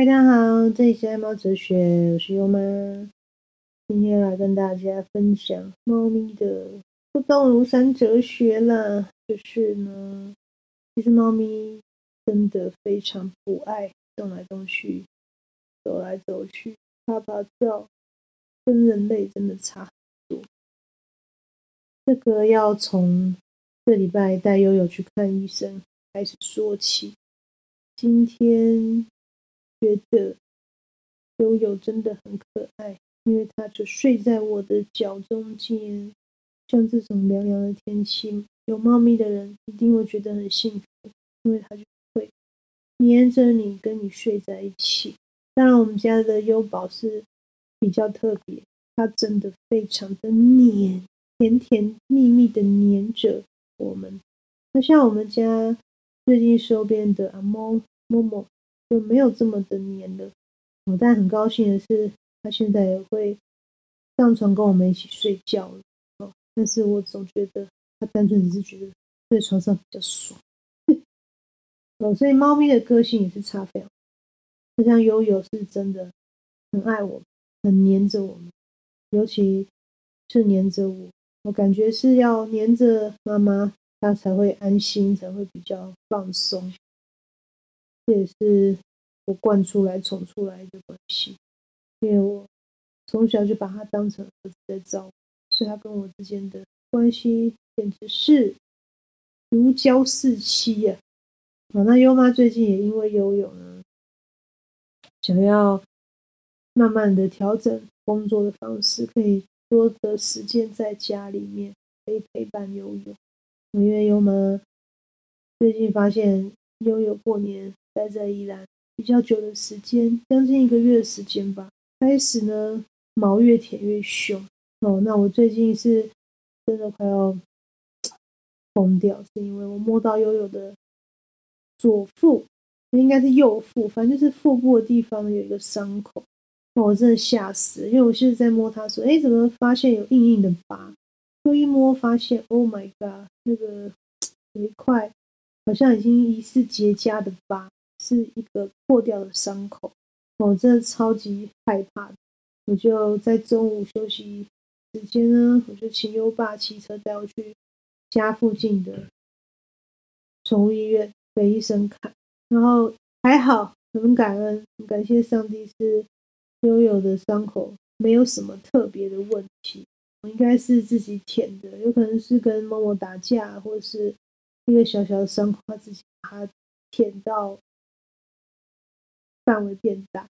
嗨，大家好，这里是爱猫哲学，我是优妈。今天来跟大家分享猫咪的不动如山哲学了。就是呢，其实猫咪真的非常不爱动来动去、走来走去、啪啪叫，跟人类真的差很多。这个要从这礼拜带悠悠去看医生开始说起。今天。觉得悠悠真的很可爱，因为它就睡在我的脚中间。像这种凉凉的天气，有猫咪的人一定会觉得很幸福，因为它就会黏着你，跟你睡在一起。当然，我们家的优宝是比较特别，它真的非常的黏，甜甜蜜蜜的黏着我们。那像我们家最近收编的阿猫默默。就没有这么的黏了，哦，但很高兴的是，他现在也会上床跟我们一起睡觉了，哦，但是我总觉得他单纯只是觉得睡床上比较爽，哦，所以猫咪的个性也是差非常，就像悠悠是真的很爱我，很黏着我，尤其是黏着我，我感觉是要黏着妈妈，它才会安心，才会比较放松。这也是我惯出来、宠出来的关系，因为我从小就把他当成儿子在照顾，所以他跟我之间的关系简直是如胶似漆呀。好，那优妈最近也因为游泳呢，想要慢慢的调整工作的方式，可以多的时间在家里面可以陪伴游泳。因为优妈最近发现悠悠过年。待在宜兰比较久的时间，将近一个月的时间吧。开始呢，毛越舔越凶哦。那我最近是真的快要疯掉，是因为我摸到悠悠的左腹，应该是右腹，反正就是腹部的地方有一个伤口。我真的吓死，因为我现在在摸它，说：“哎，怎么发现有硬硬的疤？”就一摸发现，Oh my god，那个有一块好像已经疑似结痂的疤。是一个破掉的伤口，我真的超级害怕。我就在中午休息时间呢，我就请优爸骑车带我去家附近的宠物医院给医生看，然后还好，很感恩，很感谢上帝，是悠悠的伤口没有什么特别的问题，我应该是自己舔的，有可能是跟某某打架，或是一个小小的伤口，他自己把它舔到。范围变大，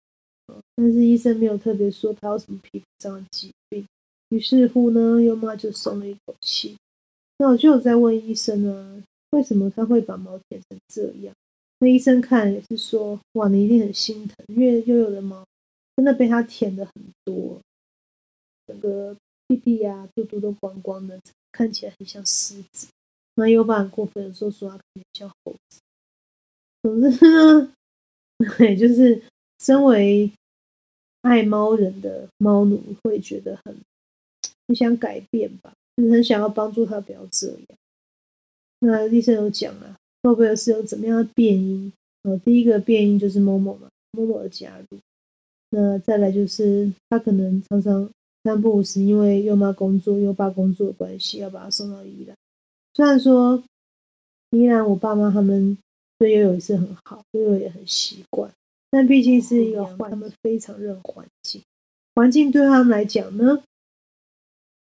但是医生没有特别说他有什么皮肤上的疾病。于是乎呢，优妈就松了一口气。那我就有在问医生呢，为什么他会把毛舔成这样？那医生看也是说，哇，你一定很心疼，因为悠悠的毛真的被他舔的很多，整个屁屁呀、肚肚都光光的，看起来很像狮子。那优爸很过分的说他看起来像猴子。总之呢。对，就是身为爱猫人的猫奴，会觉得很很想改变吧，就是很想要帮助他不要这样。那医生有讲啊，会不会是有怎么样的变因？呃，第一个变因就是某某嘛，某某的加入。那再来就是他可能常常三不五时，因为优妈工作、优爸工作的关系，要把他送到医院。虽然说依然我爸妈他们。对悠悠也是很好，悠悠也很习惯，但毕竟是一个环，他们非常认环境，环境对他们来讲呢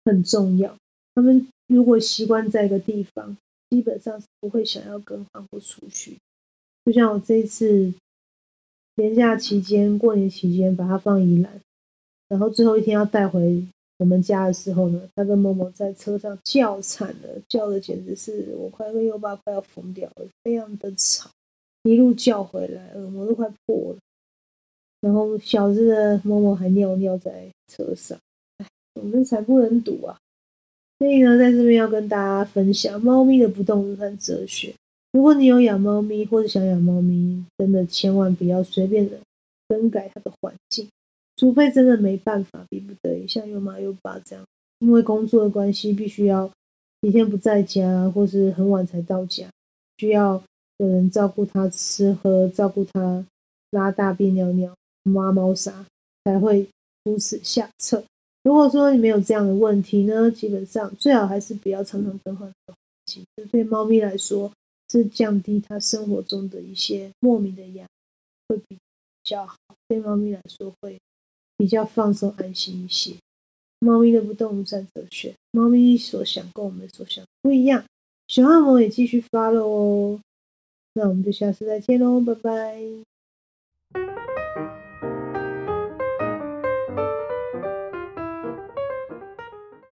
很重要。他们如果习惯在一个地方，基本上是不会想要更换或出去。就像我这一次年假期间、过年期间把它放宜兰，然后最后一天要带回。我们家的时候呢，他跟某某在车上叫惨了，叫的简直是我快跟优爸快要疯掉了，非常的吵，一路叫回来，耳膜都快破了。然后小只的某某还尿尿在车上，哎，我们惨不忍睹啊！所以呢，在这边要跟大家分享猫咪的不动如山哲学。如果你有养猫咪或者想养猫咪，真的千万不要随便的更改它的环境。除非真的没办法，逼不得已，像优妈优爸这样，因为工作的关系，必须要几天不在家，或是很晚才到家，需要有人照顾他吃喝，照顾他拉大便、尿尿、挖猫砂，才会出此下策。如果说你没有这样的问题呢，基本上最好还是不要常常更换环境。对猫咪来说，是降低它生活中的一些莫名的压力，会比较好。对猫咪来说，会比较放松、安心一些。猫咪的不动如山哲学，猫咪所想跟我们所想不一样。喜欢我也继续发了哦。那我们就下次再见喽，拜拜。